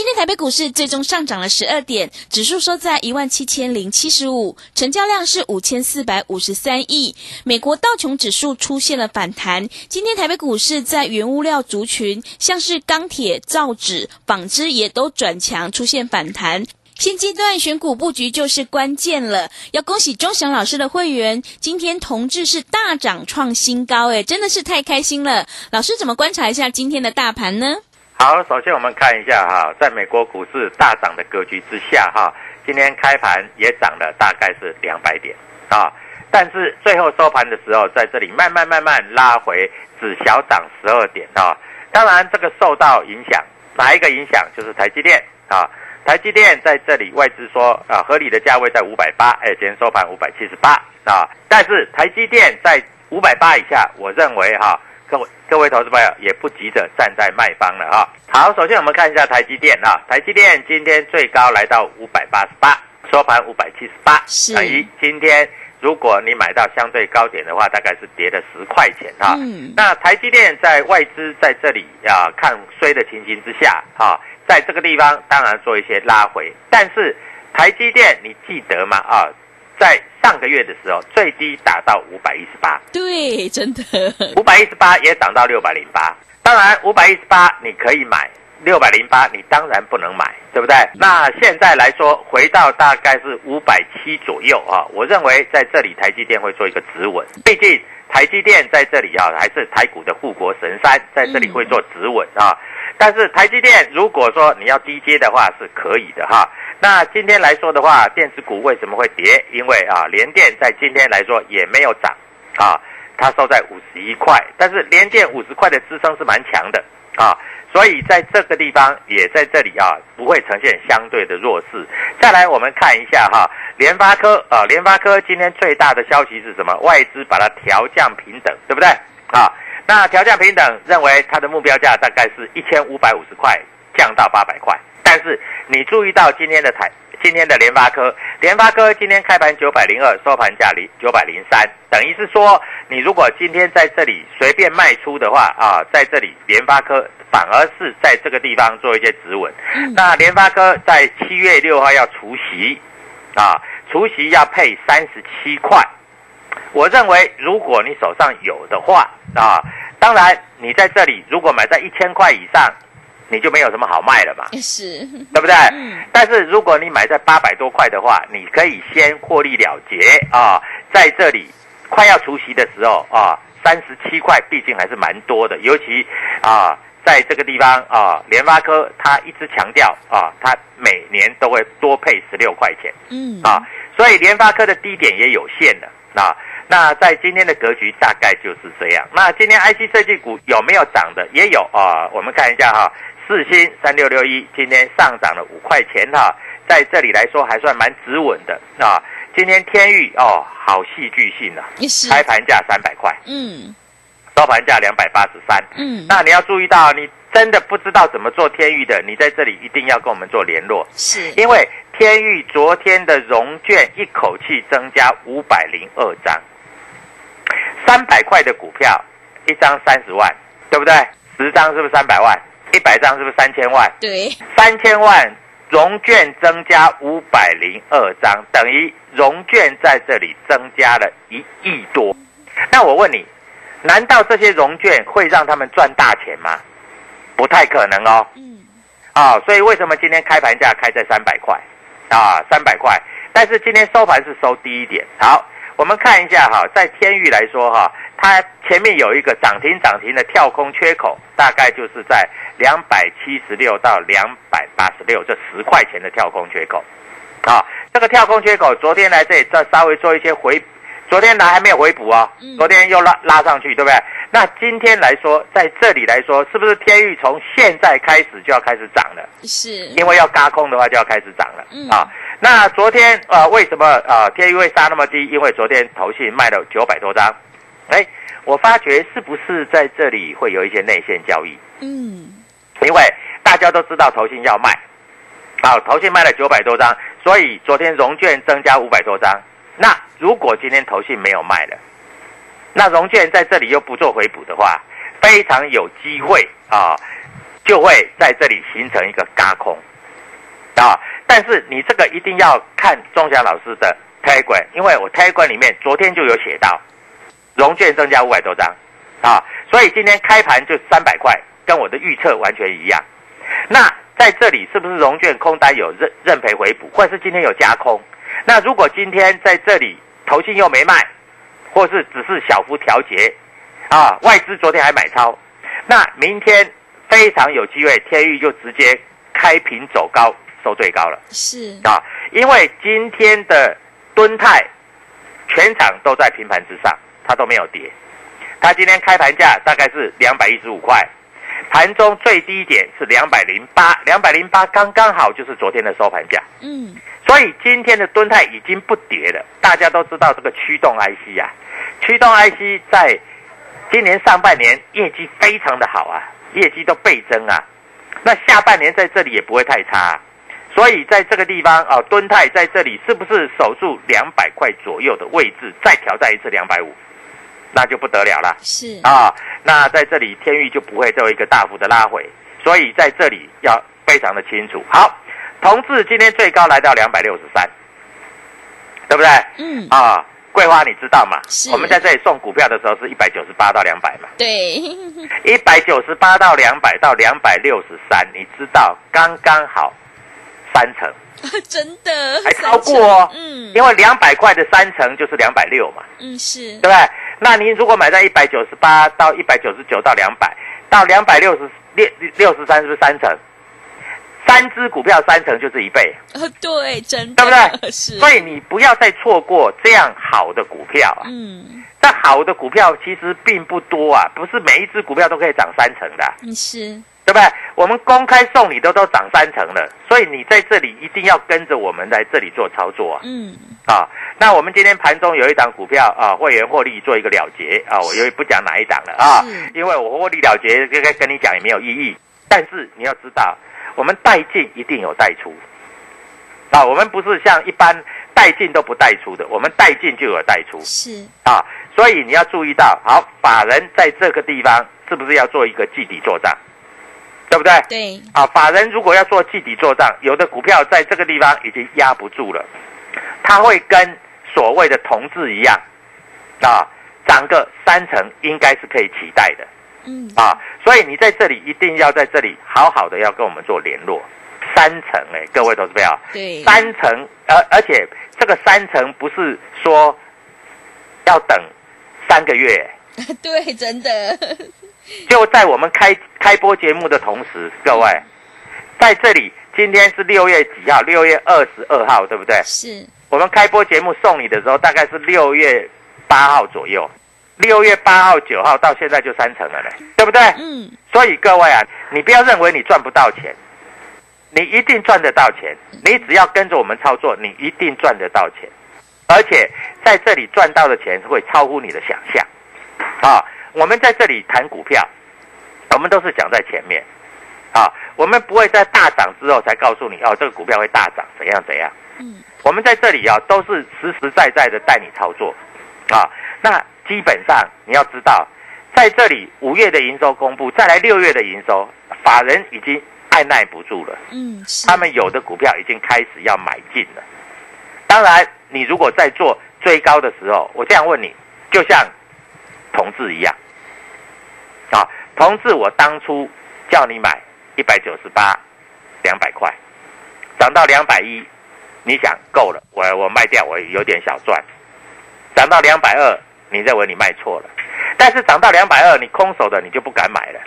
今天台北股市最终上涨了十二点，指数收在一万七千零七十五，成交量是五千四百五十三亿。美国道琼指数出现了反弹。今天台北股市在原物料族群，像是钢铁、造纸、纺织也都转强，出现反弹。现阶段选股布局就是关键了，要恭喜钟祥老师的会员，今天同志是大涨创新高，诶，真的是太开心了。老师怎么观察一下今天的大盘呢？好，首先我们看一下哈，在美国股市大涨的格局之下哈，今天开盘也涨了大概是两百点啊，但是最后收盘的时候，在这里慢慢慢慢拉回，只小涨十二点啊。当然这个受到影响，哪一个影响？就是台积电啊，台积电在这里外资说啊，合理的价位在五百八，哎，今天收盘五百七十八啊，但是台积电在五百八以下，我认为哈。各位各位投资朋友也不急着站在卖方了哈。好，首先我们看一下台积电啊，台积电今天最高来到五百八十八，收盘五百七十八，等于今天如果你买到相对高点的话，大概是跌了十块钱哈。嗯。那台积电在外资在这里啊看衰的情形之下哈，在这个地方当然做一些拉回，但是台积电你记得吗啊？在上个月的时候，最低打到五百一十八，对，真的五百一十八也涨到六百零八。当然，五百一十八你可以买，六百零八你当然不能买，对不对？那现在来说，回到大概是五百七左右啊。我认为在这里台积电会做一个止稳，毕竟台积电在这里啊，还是台股的护国神山，在这里会做止稳啊。但是台积电如果说你要低接的话，是可以的哈。那今天来说的话，电子股为什么会跌？因为啊，联电在今天来说也没有涨，啊，它收在五十一块，但是联电五十块的支撑是蛮强的，啊，所以在这个地方也在这里啊，不会呈现相对的弱势。再来我们看一下哈，联发科啊，联发科今天最大的消息是什么？外资把它调降平等，对不对？啊，那调降平等，认为它的目标价大概是一千五百五十块，降到八百块。但是你注意到今天的台，今天的联发科，联发科今天开盘九百零二，收盘价零九百零三，等于是说，你如果今天在这里随便卖出的话啊，在这里联发科反而是在这个地方做一些止稳。那联发科在七月六号要除息，啊，除息要配三十七块。我认为如果你手上有的话啊，当然你在这里如果买在一千块以上。你就没有什么好卖了嘛，是，对不对？但是如果你买在八百多块的话，你可以先获利了结啊，在这里快要除夕的时候啊，三十七块毕竟还是蛮多的，尤其啊，在这个地方啊，联发科它一直强调啊，它每年都会多配十六块钱，嗯。啊，所以联发科的低点也有限的啊。那在今天的格局大概就是这样。那今天 IC 设计股有没有涨的？也有啊，我们看一下哈，四星三六六一今天上涨了五块钱哈，在这里来说还算蛮止稳的啊。今天天域哦，好戏剧性啊，是，开盘价三百块，嗯收盘价两百八十三。嗯，那你要注意到，你真的不知道怎么做天域的，你在这里一定要跟我们做联络，是，因为天域昨天的融券一口气增加五百零二张，三百块的股票，一张三十万，对不对？十张是不是三百万？一百张是不是三千万？对，三千万融券增加五百零二张，等于融券在这里增加了一亿多。那我问你，难道这些融券会让他们赚大钱吗？不太可能哦。嗯啊，所以为什么今天开盘价开在三百块啊？三百块，但是今天收盘是收低一点。好，我们看一下哈，在天域来说哈，它前面有一个涨停涨停的跳空缺口，大概就是在两百七十六到两百八十六这十块钱的跳空缺口。啊，这个跳空缺口昨天来这里再稍微做一些回，昨天来还没有回补哦嗯，昨天又拉拉上去，对不对？那今天来说，在这里来说，是不是天域从现在开始就要开始涨了？是，因为要嘎空的话，就要开始涨了、嗯啊。那昨天呃，为什么呃天域会杀那么低？因为昨天投信卖了九百多张，哎，我发觉是不是在这里会有一些内线交易？嗯因为大家都知道投信要卖，啊，投信卖了九百多张，所以昨天融券增加五百多张。那如果今天投信没有卖了，那融券在这里又不做回补的话，非常有机会啊，就会在这里形成一个嘎空啊。但是你这个一定要看钟祥老师的开馆因为我开馆里面昨天就有写到，融券增加五百多张啊，所以今天开盘就三百块，跟我的预测完全一样。那在这里是不是融券空单有认认赔回补，或者是今天有加空？那如果今天在这里投信又没卖，或是只是小幅调节，啊，外资昨天还买超，那明天非常有机会，天域就直接开平走高，收最高了。是，啊，因为今天的敦泰全场都在平盘之上，它都没有跌。它今天开盘价大概是两百一十五块，盘中最低点是两百零八，两百零八刚刚好就是昨天的收盘价。嗯所以今天的敦泰已经不跌了。大家都知道这个驱动 IC 啊，驱动 IC 在今年上半年业绩非常的好啊，业绩都倍增啊。那下半年在这里也不会太差、啊，所以在这个地方啊，敦泰在这里是不是守住两百块左右的位置，再挑战一次两百五，那就不得了了。是，啊，那在这里天域就不会做一个大幅的拉回，所以在这里要非常的清楚。好，同志今天最高来到两百六十三，对不对？嗯啊，桂花你知道吗是？我们在这里送股票的时候是一百九十八到两百嘛，对，一百九十八到两百到两百六十三，你知道刚刚好三成，真的还超过哦。嗯因为两百块的三成就是两百六嘛。嗯是对不对？那您如果买在一百九十八到一百九十九到两百，到两百六十六六十三，是不是三成？三只股票三成就是一倍，呃对，真的对不对？是，所以你不要再错过这样好的股票啊！嗯但好的股票其实并不多啊，不是每一只股票都可以涨三成的啊、嗯是对不对？我们公开送你都都涨三成了，所以你在这里一定要跟着我们来这里做操作啊！嗯啊，那我们今天盘中有一档股票啊，会员获利做一个了结啊，我因为不讲哪一档了啊，因为我获利了结跟跟跟你讲也没有意义。但是你要知道，我们带进一定有带出啊，我们不是像一般带进都不带出的，我们带进就有带出是啊，所以你要注意到，好，法人在这个地方是不是要做一个季底做账，对不对？对。啊，法人如果要做季底做账，有的股票在这个地方已经压不住了，他会跟所谓的同志一样，啊，涨个三成应该是可以期待的。嗯。啊，所以你在这里一定要在这里好好的要跟我们做联络，三成哎、各位投资票，对。三成，而而且这个三成不是说要等三个月、对真的 就在我们开开播节目的同时，各位，在这里，今天是六月几号？六月二十二号，对不对？是我们开播节目送你的时候，大概是六月八号左右，六月八号、九号到现在就三成了嘞，对不对？嗯，所以各位啊，你不要认为你赚不到钱，你一定赚得到钱。你只要跟着我们操作，你一定赚得到钱，而且在这里赚到的钱会超乎你的想象。啊，我们在这里谈股票，我们都是讲在前面。啊，我们不会在大涨之后才告诉你哦，这个股票会大涨，怎样怎样。嗯，我们在这里啊，都是实实在在的带你操作。啊，那基本上你要知道，在这里五月的营收公布，再来六月的营收，法人已经按耐不住了。嗯，是他们有的股票已经开始要买进了。当然，你如果在做追高的时候，我这样问你，就像同志一样，啊，同志，我当初叫你买一百九十八，两百块，涨到两百一，你想够了，我我卖掉，我有点小赚，涨到两百二，你认为你卖错了，但是涨到两百二，你空手的你就不敢买了，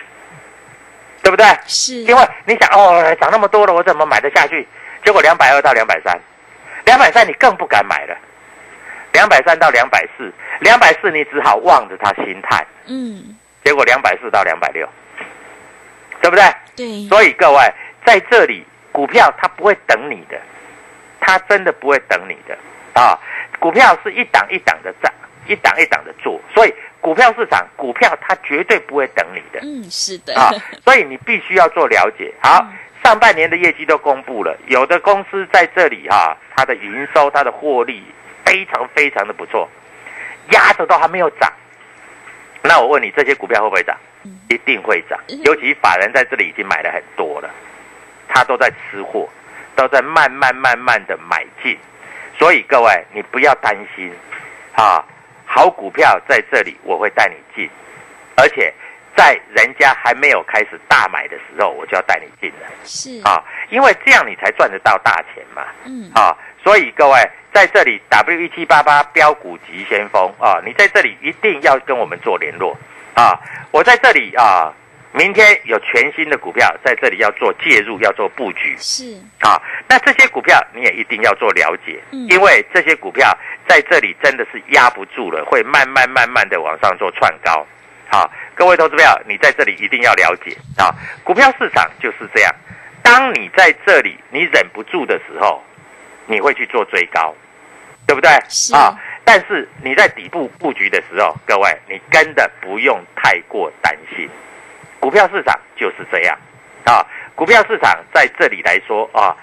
对不对？是，因为你想哦，涨那么多了，我怎么买得下去？结果两百二到两百三，两百三你更不敢买了，两百三到两百四，两百四你只好望着它心态，嗯，结果两百四到两百六，对不对？对，所以各位在这里，股票它不会等你的，它真的不会等你的啊！股票是一档一档的涨，一档一档的做，所以股票市场，股票它绝对不会等你的。嗯，是的，啊，所以你必须要做了解。好，上半年的业绩都公布了，有的公司在这里哈、它的营收、它的获利非常非常的不错，压着都还没有涨。那我问你，这些股票会不会涨？一定会涨，尤其法人在这里已经买了很多了，他都在吃货，都在慢慢慢慢的买进。所以各位，你不要担心。啊，好股票在这里我会带你进，而且在人家还没有开始大买的时候，我就要带你进了。是，啊，因为这样你才赚得到大钱嘛。嗯，啊，所以各位在这里 W 一七八八标股急先锋啊，你在这里一定要跟我们做联络啊。我在这里啊，明天有全新的股票在这里要做介入，要做布局是，啊。那这些股票你也一定要做了解，嗯因为这些股票在这里真的是压不住了，会慢慢慢慢的往上做窜高。好，各位投资票，你在这里一定要了解啊，股票市场就是这样。当你在这里你忍不住的时候，你会去做追高，对不对？是。啊，但是你在底部布局的时候，各位你真的不用太过担心，股票市场就是这样。啊。股票市场在这里来说啊，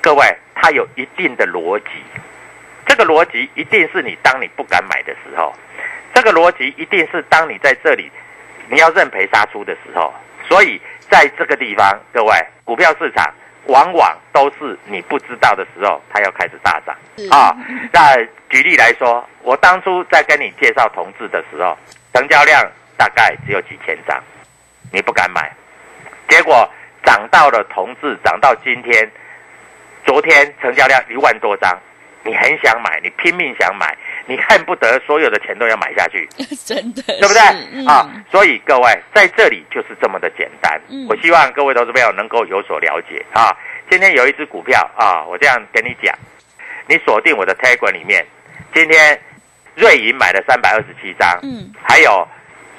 各位它有一定的逻辑，这个逻辑一定是你当你不敢买的时候，这个逻辑一定是当你在这里你要认赔杀出的时候，所以在这个地方，各位股票市场往往都是你不知道的时候，它要开始大涨啊。那举例来说，我当初在跟你介绍同志的时候，成交量大概只有几千张，你不敢买，结果涨到了同志，涨到今天，昨天成交量一万多张，你很想买，你拼命想买，你恨不得所有的钱都要买下去。真的，对不对？嗯啊，所以各位在这里就是这么的简单。嗯我希望各位投资朋友能够有所了解啊。今天有一只股票啊，我这样跟你讲，你锁定我的 Telegram 里面，今天瑞银买了三百二十七张，嗯，还有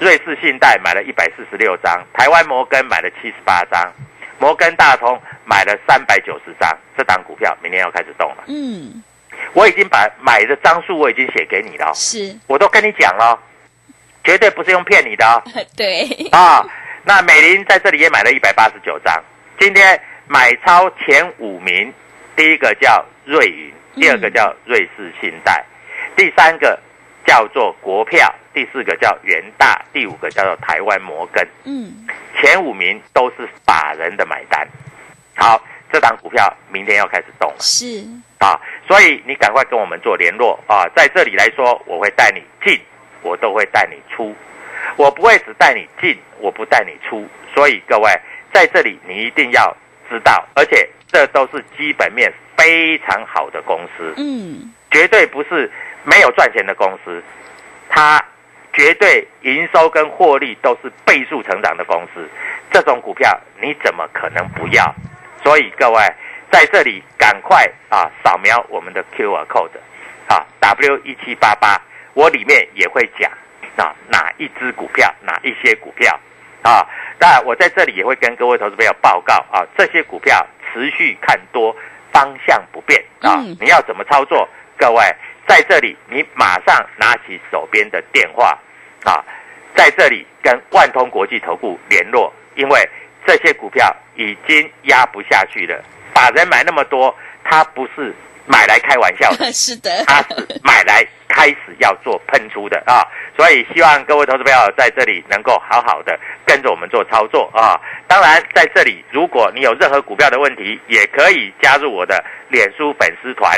瑞士信贷买了一百四十六张，台湾摩根买了七十八张，摩根大通买了三百九十张。这档股票明天要开始动了，嗯，我已经把买的张数我已经写给你了哦，是，我都跟你讲了哦，绝对不是用骗你的哦。对，啊，那美林在这里也买了一百八十九张。今天买超前五名，第一个叫瑞银，第二个叫瑞士信贷，第三个叫做国票，第四个叫元大，第五个叫做台湾摩根。嗯，前五名都是法人的买单。好，这档股票明天要开始动了。是，啊，所以你赶快跟我们做联络啊！在这里来说，我会带你进，我都会带你出，我不会只带你进，我不带你出。所以各位在这里，你一定要知道，而且这都是基本面非常好的公司，嗯，绝对不是没有赚钱的公司，它绝对营收跟获利都是倍数成长的公司。这种股票你怎么可能不要？所以各位在这里赶快啊扫描我们的 QR code 啊 W 一七八八，我里面也会讲啊哪一只股票，哪一些股票啊。当然，我在这里也会跟各位投资朋友报告啊，这些股票持续看多，方向不变啊。嗯你要怎么操作？各位在这里，你马上拿起手边的电话啊，在这里跟万通国际投顾联络，因为这些股票已经压不下去了。法人买那么多，他不是买来开玩笑的，是的，他是买来开始要做喷出的啊，所以希望各位投资朋友在这里能够好好的跟着我们做操作啊。当然，在这里如果你有任何股票的问题，也可以加入我的脸书粉丝团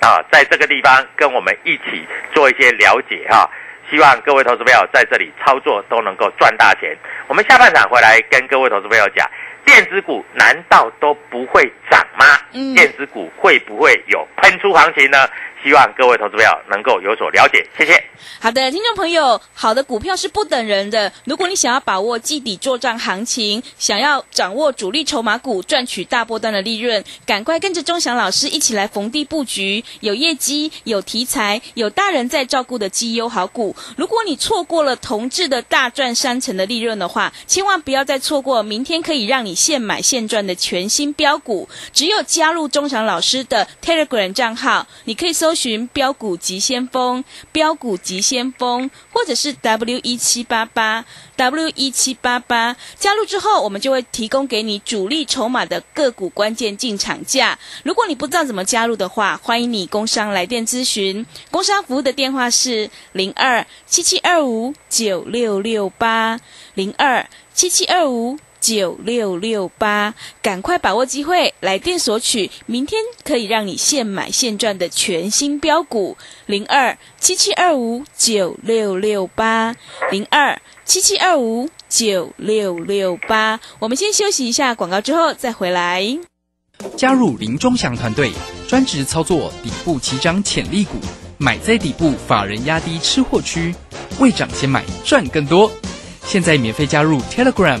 啊，在这个地方跟我们一起做一些了解哈、希望各位投资朋友在这里操作都能够赚大钱。我们下半场回来跟各位投资朋友讲，电子股难道都不会涨吗？嗯电子股会不会有喷出行情呢？希望各位投资朋友能够有所了解，谢谢。好的，听众朋友，好的股票是不等人的。如果你想要把握季底作战行情，想要掌握主力筹码股，赚取大波段的利润，赶快跟着钟祥老师一起来逢低布局，有业绩、有题材、有大人在照顾的绩优好股。如果你错过了同志的大赚三成的利润的话，千万不要再错过明天可以让你现买现赚的全新标股。只有加入钟祥老师的 Telegram 账号，你可以搜搜寻“标股急先锋”、“标股急先锋”，或者是 W 一七八八 W 一七八八。加入之后，我们就会提供给你主力筹码的个股关键进场价。如果你不知道怎么加入的话，欢迎你工商来电咨询。工商服务的电话是零二七七二五九六六八零二七七二五。九六六八，赶快把握机会，来电索取明天可以让你现买现赚的全新标股零二七七二五九六六八零二七七二五九六六八。我们先休息一下广告，之后再回来。加入林中祥团队，专职操作底部起涨潜力股，买在底部，法人压低吃货区，未涨先买赚更多。现在免费加入 Telegram，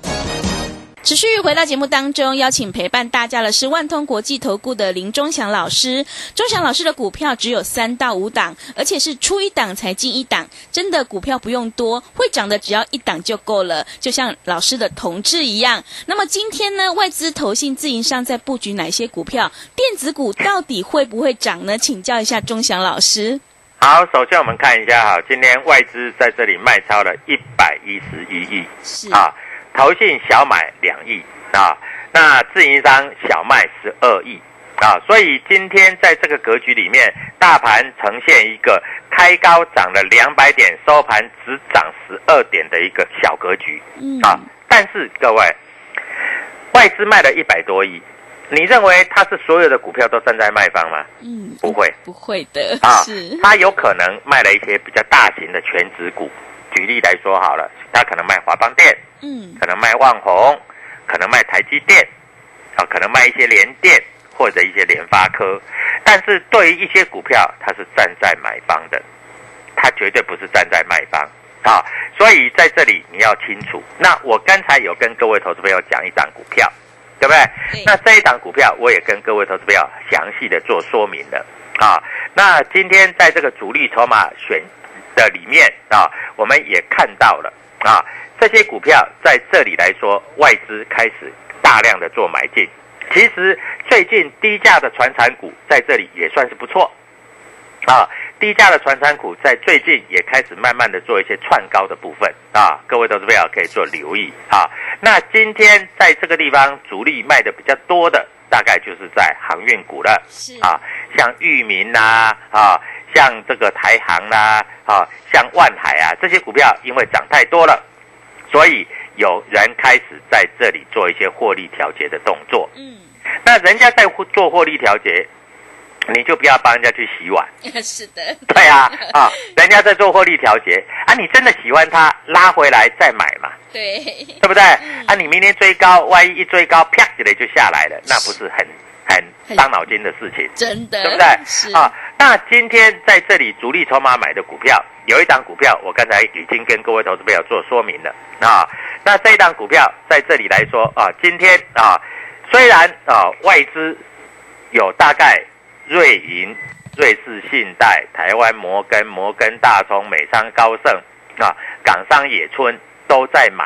持续回到节目当中，邀请陪伴大家的是万通国际投顾的林忠祥老师。忠祥老师的股票只有三到五档，而且是出一档才进一档，真的股票不用多，会涨的只要一档就够了，就像老师的同志一样。那么今天呢，外资投信自营商在布局哪些股票？电子股到底会不会涨呢？请教一下忠祥老师。好，首先我们看一下哈，今天外资在这里卖超了一百一十一亿是啊，投信小买两亿啊，那自营商小卖十二亿啊，所以今天在这个格局里面，大盘呈现一个开高涨了两百点，收盘只涨十二点的一个小格局嗯啊。但是各位，外资卖了一百多亿，你认为它是所有的股票都站在卖方吗？嗯，不会。不会的，啊是，他有可能卖了一些比较大型的全值股。举例来说好了，他可能卖华邦电，嗯可能卖旺宏，可能卖台积电，啊，可能卖一些联电或者一些联发科。但是对于一些股票，它是站在买方的，它绝对不是站在卖方啊。所以在这里你要清楚。那我刚才有跟各位投资朋友讲一档股票，对不对？对那这一档股票我也跟各位投资朋友详细的做说明了啊。那今天在这个主力筹码选的里面啊，我们也看到了啊，这些股票在这里来说，外资开始大量的做买进。其实最近低价的传产股在这里也算是不错啊，低价的传产股在最近也开始慢慢的做一些串高的部分啊，各位投资朋友可以做留意啊。那今天在这个地方主力卖的比较多的，大概就是在航运股了。是啊，像裕民呐、啊，像这个台航啦、啊，像万海啊，这些股票因为涨太多了，所以有人开始在这里做一些获利调节的动作。嗯，那人家在做获利调节，你就不要帮人家去洗碗。是的，对啊，啊，人家在做获利调节啊，你真的喜欢它，拉回来再买嘛，对，对不对？啊，你明天追高，万一一追高，啪起来就下来了，那不是很很伤脑筋的事情，真的，对不对？是啊，那今天在这里主力筹码买的股票，有一档股票，我刚才已经跟各位投资朋友做说明了啊。那这一档股票在这里来说啊，今天啊，虽然啊外资有大概瑞银、瑞士信贷、台湾摩根、摩根大通、美商高盛啊、港商野村都在买，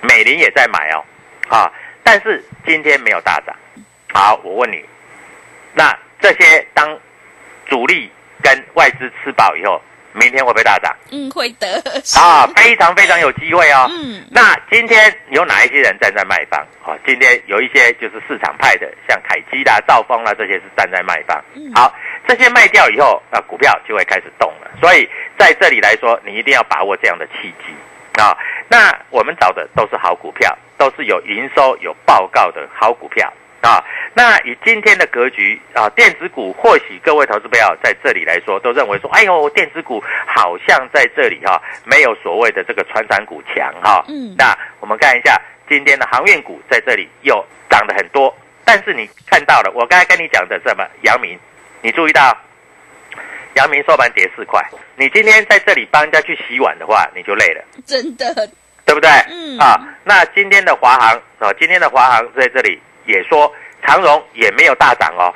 美林也在买哦，啊，但是今天没有大涨。好，我问你，那这些当主力跟外资吃饱以后，明天会不会大涨？嗯，会的，啊，非常非常有机会哦。嗯那今天有哪一些人站在卖方？哦，今天有一些就是市场派的，像凯基啦、兆丰啦，这些是站在卖方。嗯好，这些卖掉以后，啊，股票就会开始动了。所以在这里来说，你一定要把握这样的契机啊。那我们找的都是好股票，都是有营收、有报告的好股票。啊，那以今天的格局啊，电子股或许各位投资朋友在这里来说，都认为说，哎呦，电子股好像在这里哈、没有所谓的这个传产股强哈、嗯那我们看一下今天的航运股在这里又涨得很多，但是你看到了，我刚才跟你讲的什么？阳明，你注意到，阳明收盘跌四块，你今天在这里帮人家去洗碗的话，你就累了。真的，对不对？嗯啊，那今天的华航啊，今天的华航在这里也说长荣也没有大涨哦，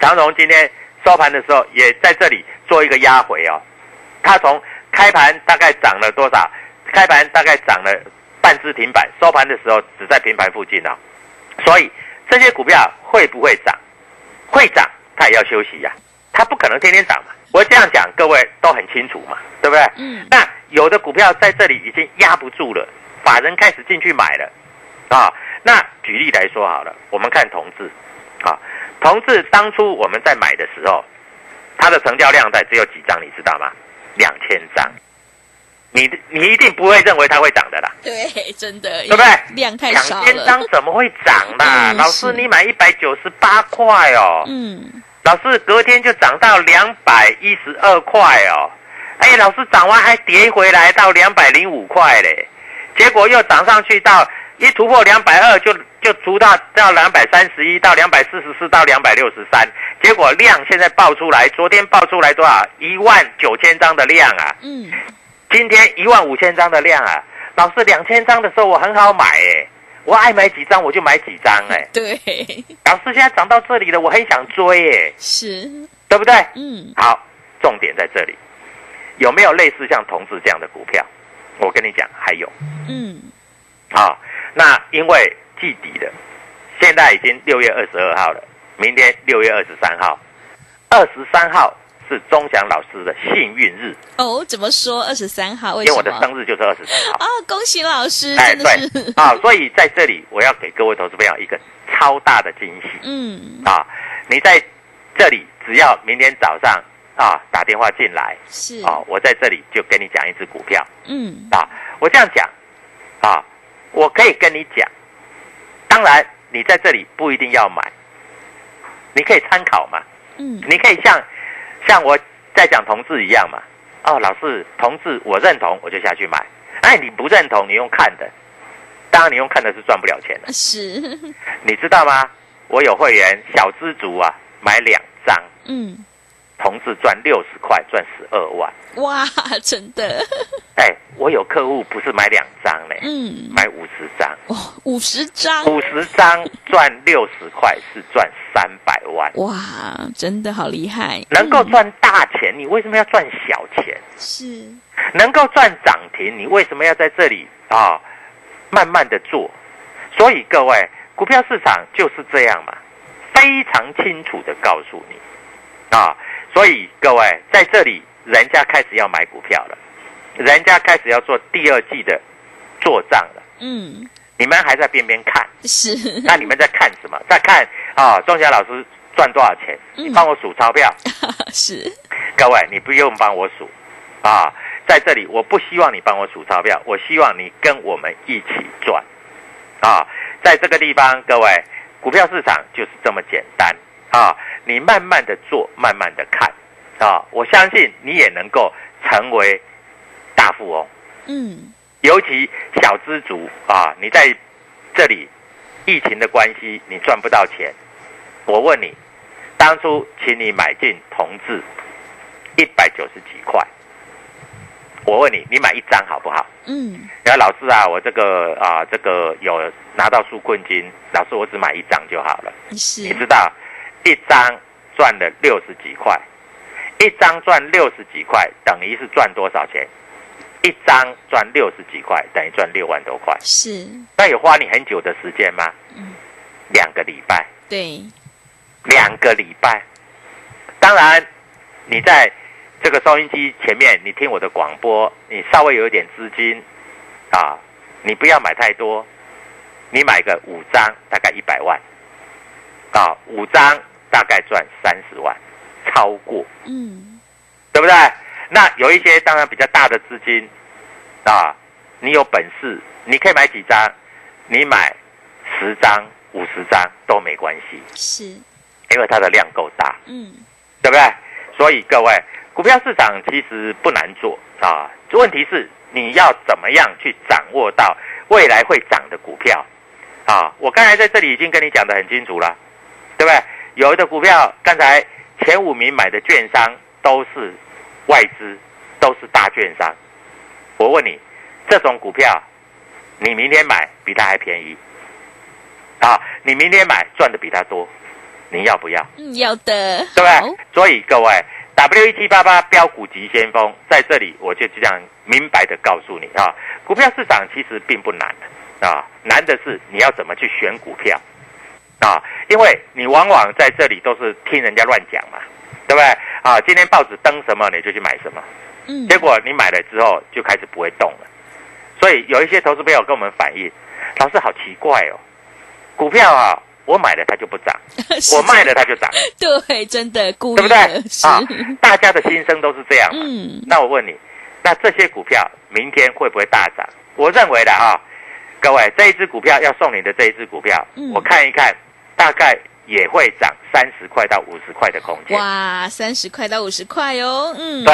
长荣今天收盘的时候也在这里做一个压回哦，它从开盘大概涨了多少？开盘大概涨了半只停板，收盘的时候只在平盘附近哦，所以这些股票会不会涨？会涨，它也要休息呀、它不可能天天涨嘛。我这样讲，各位都很清楚嘛，对不对？嗯那有的股票在这里已经压不住了，法人开始进去买了，啊，那举例来说好了，我们看同志，啊，同志当初我们在买的时候，它的成交量在只有几张，你知道吗？两千张，你你一定不会认为它会涨的啦，对，真的，对不对？量太两少了，千张怎么会涨啦？嗯老师，你买一百九十八块哦，嗯，老师隔天就涨到两百一十二块哦，哎，老师涨完还跌回来到两百零五块嘞，结果又涨上去到一突破两百二就就足到到两百三十一到两百四十四到两百六十三，结果量现在爆出来，昨天爆出来多少？一万九千张的量啊，嗯，今天一万五千张的量啊，老师两千张的时候我很好买哎，我爱买几张我就买几张哎，对，老师现在涨到这里了，我很想追哎。是，对不对？嗯，好，重点在这里，有没有类似像同志这样的股票？我跟你讲，还有。嗯，啊。那因为季底的，现在已经六月二十二号了，明天六月二十三号，二十三号是钟祥老师的幸运日，哦，怎么说？二十三号，为因为我的？生日就是二十三号。啊，恭喜老师，哎，对啊，所以在这里我要给各位投资朋友一个超大的惊喜。嗯，啊，你在这里只要明天早上啊打电话进来是，啊，我在这里就跟你讲一只股票嗯，啊，我这样讲啊，我可以跟你讲，当然你在这里不一定要买，你可以参考嘛，嗯，你可以像像我在讲同志一样嘛，哦，老师同志我认同我就下去买，哎，你不认同你用看的，当然你用看的是赚不了钱的，是，你知道吗？我有会员小知足啊，买两张。嗯，同志赚六十块，赚十二万。哇，真的，哎，我有客户不是买两张嘞，嗯，买五十张，哇，五十张，五十张赚六十块是赚三百万。哇，真的好厉害，嗯能够赚大钱，你为什么要赚小钱？是，能够赚涨停，你为什么要在这里啊、慢慢的做？所以各位，股票市场就是这样嘛，非常清楚的告诉你啊。所以各位在这里，人家开始要买股票了，人家开始要做第二季的做账了，嗯，你们还在边边看，是，那你们在看什么？在看啊，钟霞老师赚多少钱？你嗯帮我数钞票。是，各位，你不用帮我数啊，在这里我不希望你帮我数钞票，我希望你跟我们一起赚啊。在这个地方，各位，股票市场就是这么简单啊。你慢慢的做，慢慢的看啊，我相信你也能够成为大富翁。嗯，尤其小资族啊，你在这里疫情的关系，你赚不到钱，我问你，当初请你买进同志一百九十几块，我问你，你买一张好不好？嗯，然后老师啊，我这个啊，这个有拿到纾困金，老师我只买一张就好了。是你知道，一张赚了六十几块，一张赚六十几块，等于是赚多少钱？一张赚六十几块，等于赚六万多块。是，那有花你很久的时间吗？嗯两个礼拜，对，两个礼拜。当然，你在这个收音机前面，你听我的广播，你稍微有一点资金啊，你不要买太多，你买个五张，大概一百万啊，五张大概赚三十万，超过，嗯，对不对？那有一些当然比较大的资金啊，你有本事，你可以买几张？你买十张、五十张都没关系，是，因为它的量够大。嗯，对不对？所以各位，股票市场其实不难做啊，问题是你要怎么样去掌握到未来会涨的股票啊？我刚才在这里已经跟你讲得很清楚了，对不对？有的股票，刚才前五名买的券商都是外资，都是大券商。我问你，这种股票，你明天买比它还便宜啊？你明天买赚的比它多，你要不要？嗯，要的，对不好对？所以各位，W 一七八八标股急先锋在这里，我就这样明白的告诉你啊，股票市场其实并不难啊，难的是你要怎么去选股票啊，因为你往往在这里都是听人家乱讲嘛，对不对？啊，今天报纸登什么你就去买什么，嗯，结果你买了之后就开始不会动了，所以有一些投资朋友跟我们反映，老师好奇怪哦，股票啊，我买了它就不涨，我卖了它就涨。对，真的故意对不对，是，啊？大家的心声都是这样嘛。嗯，那我问你，那这些股票明天会不会大涨？我认为的啊，各位这一只股票要送你的这一只股票，嗯我看一看，大概也会涨三十块到五十块的空间。哇，三十块到五十块哦，嗯，对，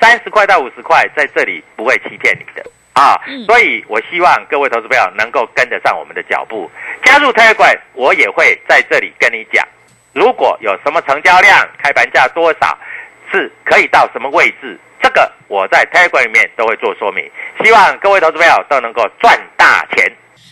三十块到五十块在这里不会欺骗你的。啊，嗯。所以我希望各位投资朋友能够跟得上我们的脚步，加入 Telegram，我也会在这里跟你讲，如果有什么成交量、开盘价多少，是可以到什么位置，这个我在 Telegram 里面都会做说明，希望各位投资朋友都能够赚大钱。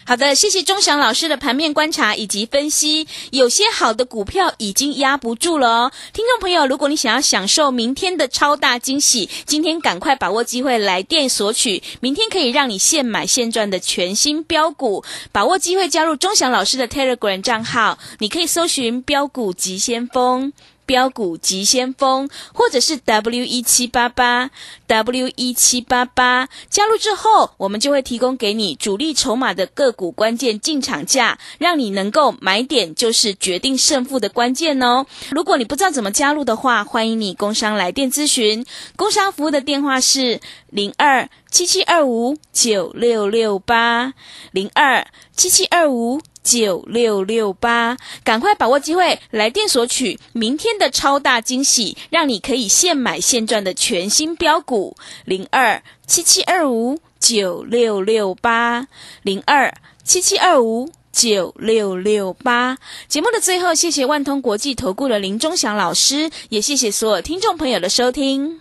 好的，谢谢钟祥老师的盘面观察以及分析。有些好的股票已经压不住了哦，听众朋友，如果你想要享受明天的超大惊喜，今天赶快把握机会来电索取，明天可以让你现买现赚的全新标股。把握机会加入钟祥老师的 Telegram 账号，你可以搜寻“标股急先锋”。标股急先锋，或者是 W 一七八八 W 一七八八，加入之后，我们就会提供给你主力筹码的个股关键进场价，让你能够买点就是决定胜负的关键哦。如果你不知道怎么加入的话，欢迎你工商来电咨询，工商服务的电话是零二七七二五九六六八零二七七二五。九六六八，赶快把握机会，来电索取明天的超大惊喜，让你可以现买现赚的全新标股零二七七二五九六六八零二七七二五。九六六八节目的最后，谢谢万通国际投顾的林忠祥老师，也谢谢所有听众朋友的收听。